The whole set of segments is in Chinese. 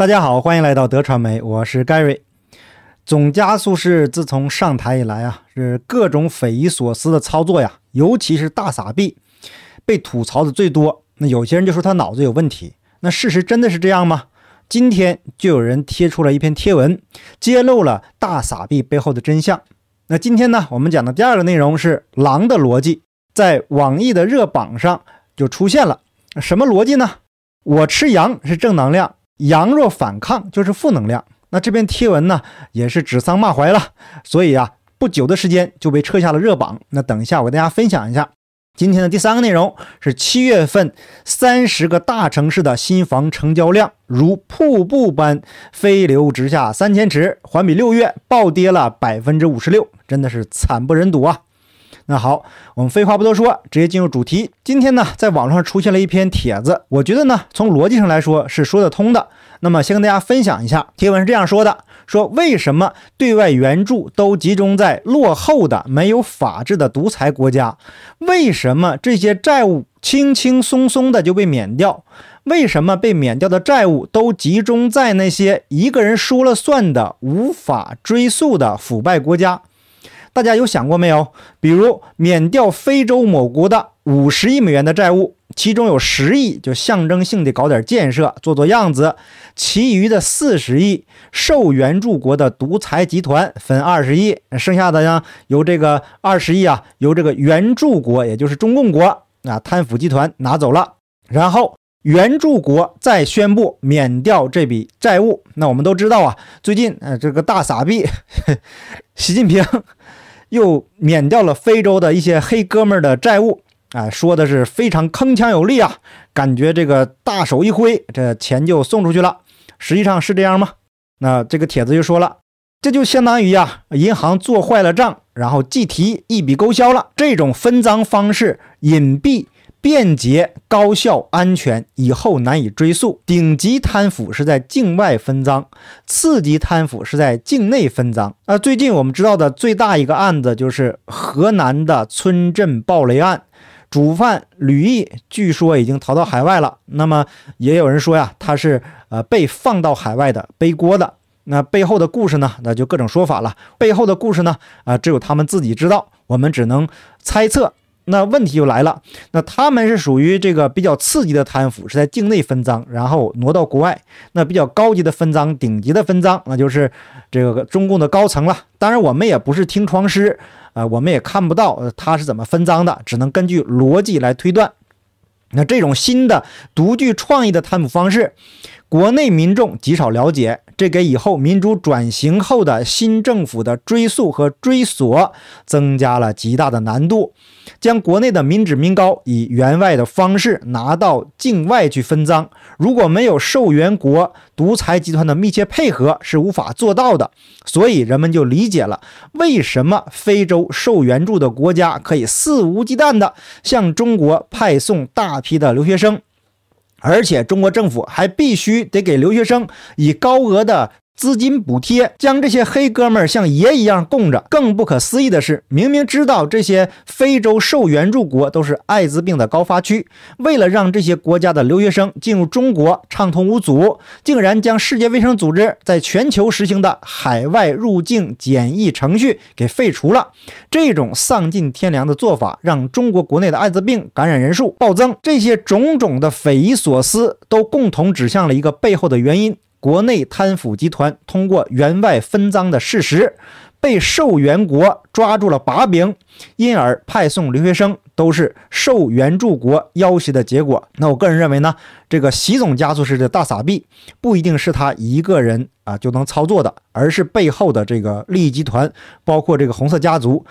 大家好，欢迎来到德传媒，我是 Gary。总加速师自从上台以来啊，是各种匪夷所思的操作呀，尤其是大撒币被吐槽的最多。那有些人就说他脑子有问题，那事实真的是这样吗？今天就有人贴出了一篇贴文，揭露了大撒币背后的真相。那今天呢，我们讲的第二个内容是狼的逻辑，在网易的热榜上就出现了。什么逻辑呢？我吃羊是正能量。羊若反抗就是负能量，那这篇贴文呢也是指桑骂槐了，所以啊，不久的时间就被撤下了热榜。那等一下我给大家分享一下今天的第三个内容是七月份三十个大城市的新房成交量如瀑布般飞流直下三千尺，环比六月暴跌了百分之五十六，真的是惨不忍睹啊！那好，我们废话不多说，直接进入主题。今天呢，在网络上出现了一篇帖子，我觉得呢，从逻辑上来说是说得通的。那么先跟大家分享一下，贴文是这样说的：说为什么对外援助都集中在落后的、没有法治的独裁国家？为什么这些债务轻轻松松的就被免掉？为什么被免掉的债务都集中在那些一个人说了算的、无法追溯的腐败国家？大家有想过没有？比如免掉非洲某国的五十亿美元的债务，其中有十亿就象征性的搞点建设，做做样子；其余的四十亿受援助国的独裁集团分二十亿，剩下的呢由这个二十亿啊由这个援助国，也就是中共国啊贪腐集团拿走了，然后援助国再宣布免掉这笔债务。那我们都知道啊，最近呃这个大傻逼 习近平。又免掉了非洲的一些黑哥们儿的债务，哎，说的是非常铿锵有力啊，感觉这个大手一挥，这钱就送出去了。实际上是这样吗？那这个帖子就说了，这就相当于呀，银行做坏了账，然后计提一笔勾销了。这种分赃方式隐蔽。便捷、高效、安全，以后难以追溯。顶级贪腐是在境外分赃，次级贪腐是在境内分赃。那最近我们知道的最大一个案子就是河南的村镇暴雷案，主犯吕毅据说已经逃到海外了。那么也有人说呀，他是呃被放到海外的，背锅的。那背后的故事呢？那就各种说法了。背后的故事呢？啊，只有他们自己知道，我们只能猜测。那问题就来了，那他们是属于这个比较刺激的贪腐，是在境内分赃，然后挪到国外。那比较高级的分赃、顶级的分赃，那就是这个中共的高层了。当然，我们也不是听窗师，啊，我们也看不到他是怎么分赃的，只能根据逻辑来推断。那这种新的独具创意的贪腐方式，国内民众极少了解，这给以后民主转型后的新政府的追溯和追索增加了极大的难度。将国内的民脂民膏以援外的方式拿到境外去分赃，如果没有受援国独裁集团的密切配合，是无法做到的。所以人们就理解了为什么非洲受援助的国家可以肆无忌惮地向中国派送大批的留学生，而且中国政府还必须得给留学生以高额的。资金补贴将这些黑哥们儿像爷一样供着。更不可思议的是，明明知道这些非洲受援助国都是艾滋病的高发区，为了让这些国家的留学生进入中国畅通无阻，竟然将世界卫生组织在全球实行的海外入境检疫程序给废除了。这种丧尽天良的做法，让中国国内的艾滋病感染人数暴增。这些种种的匪夷所思，都共同指向了一个背后的原因。国内贪腐集团通过援外分赃的事实，被受援国抓住了把柄，因而派送留学生都是受援助国要挟的结果。那我个人认为呢，这个习总加速式的大撒币不一定是他一个人啊就能操作的，而是背后的这个利益集团，包括这个红色家族。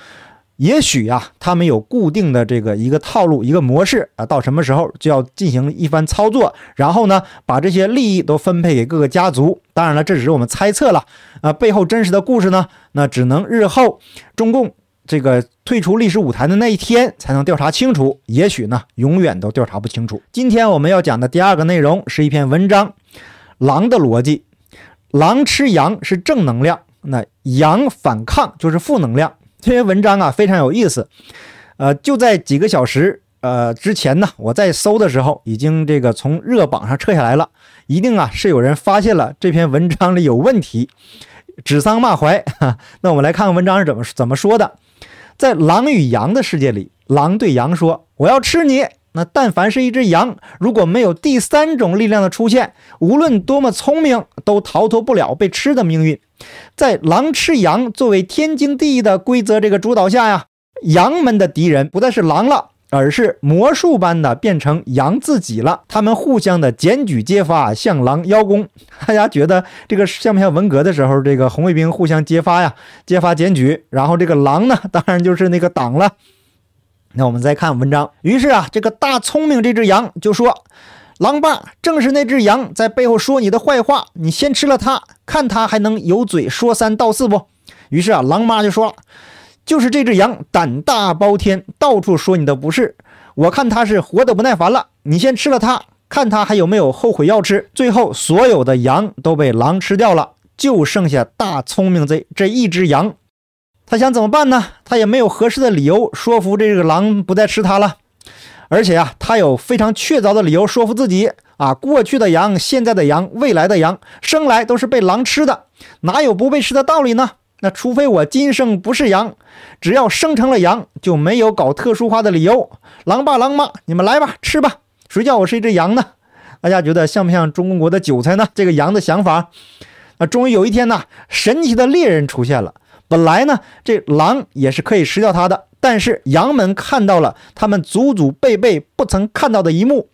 也许呀，他们有固定的这个一个套路、一个模式啊，到什么时候就要进行一番操作，然后呢，把这些利益都分配给各个家族。当然了，这只是我们猜测了啊，背后真实的故事呢，那只能日后中共这个退出历史舞台的那一天才能调查清楚。也许呢，永远都调查不清楚。今天我们要讲的第二个内容是一篇文章，《狼的逻辑》，狼吃羊是正能量，那羊反抗就是负能量。这篇文章啊非常有意思，呃，就在几个小时呃，之前呢，我在搜的时候已经这个从热榜上撤下来了，一定啊是有人发现了这篇文章里有问题，指桑骂槐哈。那我们来看看文章是怎么怎么说的。在狼与羊的世界里，狼对羊说：“我要吃你。”那但凡是一只羊，如果没有第三种力量的出现，无论多么聪明，都逃脱不了被吃的命运。在狼吃羊作为天经地义的规则这个主导下呀，羊们的敌人不再是狼了，而是魔术般的变成羊自己了。他们互相的检举揭发，向狼邀功。大家觉得这个像不像文革的时候，这个红卫兵互相揭发呀，揭发检举，然后这个狼呢，当然就是那个党了。那我们再看文章，于是啊，这个大聪明这只羊就说：“狼爸，正是那只羊在背后说你的坏话，你先吃了它，看它还能有嘴说三道四不？”于是啊，狼妈就说了：“就是这只羊胆大包天，到处说你的不是，我看它是活得不耐烦了，你先吃了它，看它还有没有后悔药吃。”最后，所有的羊都被狼吃掉了，就剩下大聪明这这一只羊。他想怎么办呢？他也没有合适的理由说服这个狼不再吃它了，而且啊，他有非常确凿的理由说服自己啊，过去的羊、现在的羊、未来的羊，生来都是被狼吃的，哪有不被吃的道理呢？那除非我今生不是羊，只要生成了羊，就没有搞特殊化的理由。狼爸狼妈，你们来吧，吃吧，谁叫我是一只羊呢？大家觉得像不像中国的韭菜呢？这个羊的想法。那终于有一天呢，神奇的猎人出现了。本来呢，这狼也是可以吃掉它的，但是羊们看到了他们祖祖辈辈不曾看到的一幕：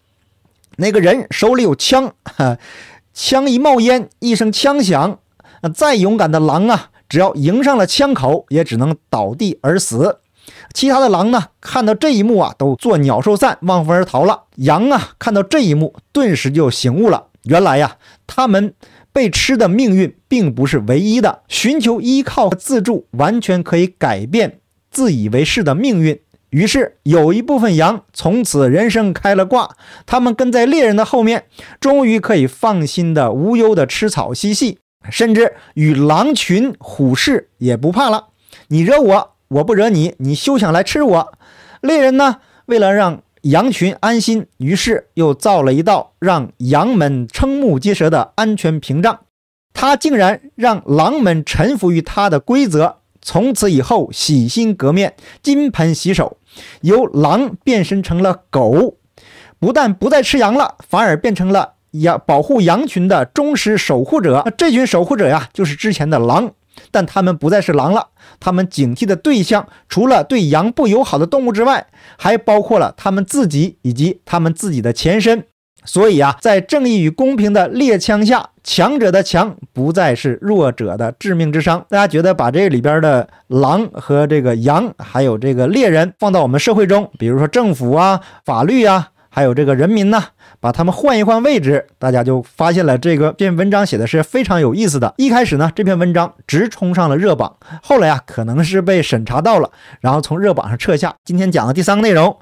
那个人手里有枪，枪一冒烟，一声枪响，再勇敢的狼啊，只要迎上了枪口，也只能倒地而死。其他的狼呢，看到这一幕啊，都作鸟兽散，望风而逃了。羊啊，看到这一幕，顿时就醒悟了，原来呀，他们。被吃的命运并不是唯一的，寻求依靠和自助完全可以改变自以为是的命运。于是有一部分羊从此人生开了挂，他们跟在猎人的后面，终于可以放心的、无忧的吃草嬉戏，甚至与狼群、虎视也不怕了。你惹我，我不惹你，你休想来吃我。猎人呢，为了让羊群安心，于是又造了一道让羊们瞠目结舌的安全屏障。他竟然让狼们臣服于他的规则，从此以后洗心革面，金盆洗手，由狼变身成了狗，不但不再吃羊了，反而变成了羊保护羊群的忠实守护者。这群守护者呀，就是之前的狼。但他们不再是狼了，他们警惕的对象除了对羊不友好的动物之外，还包括了他们自己以及他们自己的前身。所以啊，在正义与公平的猎枪下，强者的强不再是弱者的致命之伤。大家觉得把这里边的狼和这个羊，还有这个猎人放到我们社会中，比如说政府啊、法律啊，还有这个人民呢？把他们换一换位置，大家就发现了这个这篇文章写的是非常有意思的。一开始呢，这篇文章直冲上了热榜，后来啊，可能是被审查到了，然后从热榜上撤下。今天讲的第三个内容，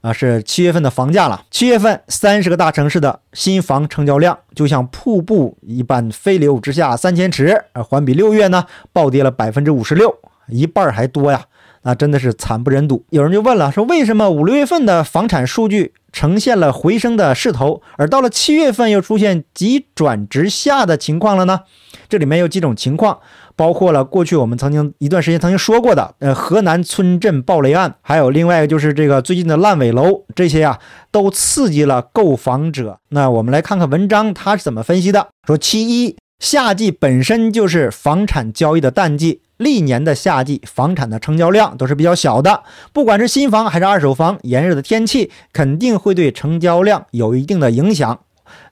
啊，是七月份的房价了。七月份三十个大城市的新房成交量就像瀑布一般飞流直下三千尺，啊，环比六月呢暴跌了百分之五十六，一半还多呀。那真的是惨不忍睹。有人就问了，说为什么五六月份的房产数据呈现了回升的势头，而到了七月份又出现急转直下的情况了呢？这里面有几种情况，包括了过去我们曾经一段时间曾经说过的，呃，河南村镇暴雷案，还有另外一个就是这个最近的烂尾楼，这些呀都刺激了购房者。那我们来看看文章它是怎么分析的，说其一，夏季本身就是房产交易的淡季。历年的夏季，房产的成交量都是比较小的。不管是新房还是二手房，炎热的天气肯定会对成交量有一定的影响。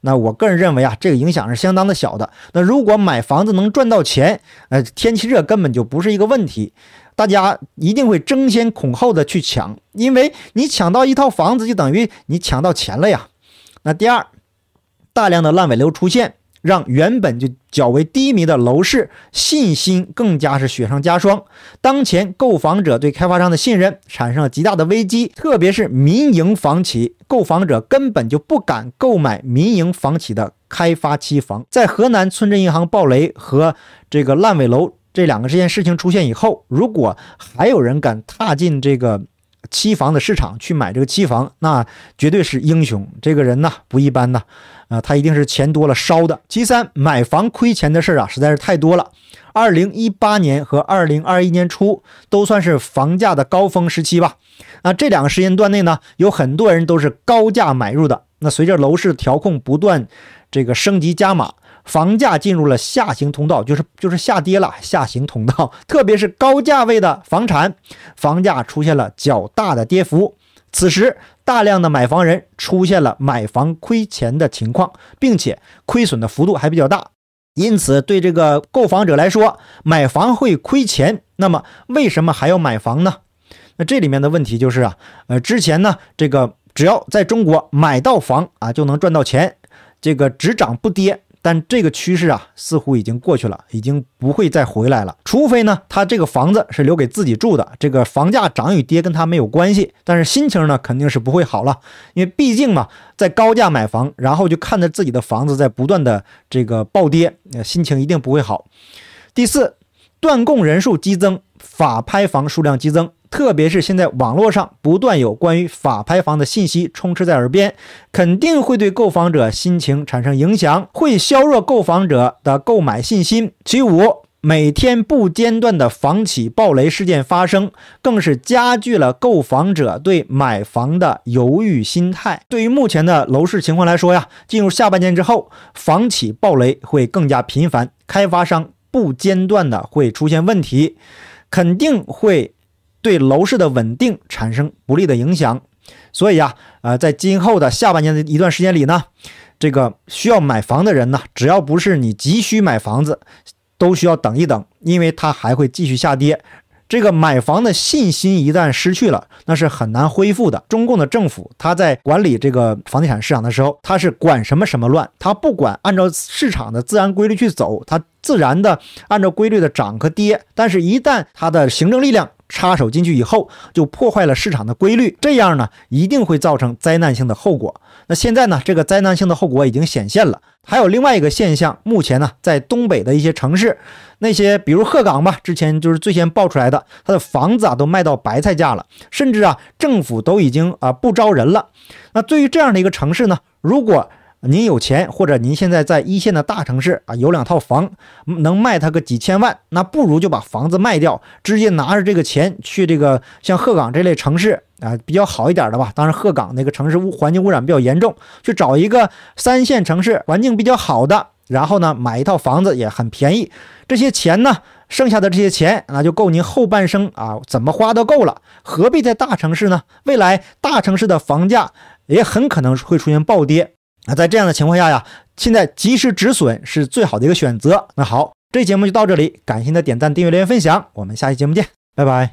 那我个人认为啊，这个影响是相当的小的。那如果买房子能赚到钱，呃，天气热根本就不是一个问题。大家一定会争先恐后的去抢，因为你抢到一套房子，就等于你抢到钱了呀。那第二，大量的烂尾楼出现。让原本就较为低迷的楼市信心更加是雪上加霜。当前购房者对开发商的信任产生了极大的危机，特别是民营房企，购房者根本就不敢购买民营房企的开发期房。在河南村镇银行暴雷和这个烂尾楼这两个这件事情出现以后，如果还有人敢踏进这个期房的市场去买这个期房，那绝对是英雄。这个人呢不一般呐，啊，他一定是钱多了烧的。其三，买房亏钱的事儿啊实在是太多了。二零一八年和二零二一年初都算是房价的高峰时期吧。那这两个时间段内呢，有很多人都是高价买入的。那随着楼市调控不断这个升级加码，房价进入了下行通道，就是就是下跌了，下行通道。特别是高价位的房产，房价出现了较大的跌幅。此时，大量的买房人出现了买房亏钱的情况，并且亏损的幅度还比较大。因此，对这个购房者来说，买房会亏钱。那么，为什么还要买房呢？那这里面的问题就是啊，呃，之前呢，这个只要在中国买到房啊，就能赚到钱，这个只涨不跌。但这个趋势啊，似乎已经过去了，已经不会再回来了。除非呢，他这个房子是留给自己住的，这个房价涨与跌跟他没有关系。但是心情呢，肯定是不会好了，因为毕竟嘛，在高价买房，然后就看着自己的房子在不断的这个暴跌，心情一定不会好。第四，断供人数激增，法拍房数量激增。特别是现在网络上不断有关于法拍房的信息充斥在耳边，肯定会对购房者心情产生影响，会削弱购房者的购买信心。其五，每天不间断的房企暴雷事件发生，更是加剧了购房者对买房的犹豫心态。对于目前的楼市情况来说呀，进入下半年之后，房企暴雷会更加频繁，开发商不间断的会出现问题，肯定会。对楼市的稳定产生不利的影响，所以呀，呃，在今后的下半年的一段时间里呢，这个需要买房的人呢，只要不是你急需买房子，都需要等一等，因为它还会继续下跌。这个买房的信心一旦失去了，那是很难恢复的。中共的政府，他在管理这个房地产市场的时候，他是管什么什么乱，他不管按照市场的自然规律去走，他自然的按照规律的涨和跌。但是，一旦它的行政力量，插手进去以后，就破坏了市场的规律，这样呢，一定会造成灾难性的后果。那现在呢，这个灾难性的后果已经显现了。还有另外一个现象，目前呢，在东北的一些城市，那些比如鹤岗吧，之前就是最先爆出来的，它的房子啊都卖到白菜价了，甚至啊，政府都已经啊不招人了。那对于这样的一个城市呢，如果您有钱，或者您现在在一线的大城市啊，有两套房，能卖它个几千万，那不如就把房子卖掉，直接拿着这个钱去这个像鹤岗这类城市啊，比较好一点的吧。当然，鹤岗那个城市污环境污染比较严重，去找一个三线城市环境比较好的，然后呢，买一套房子也很便宜。这些钱呢，剩下的这些钱，那就够您后半生啊，怎么花都够了。何必在大城市呢？未来大城市的房价也很可能会出现暴跌。那在这样的情况下呀，现在及时止损是最好的一个选择。那好，这节目就到这里，感谢您的点赞、订阅、留言、分享，我们下期节目见，拜拜。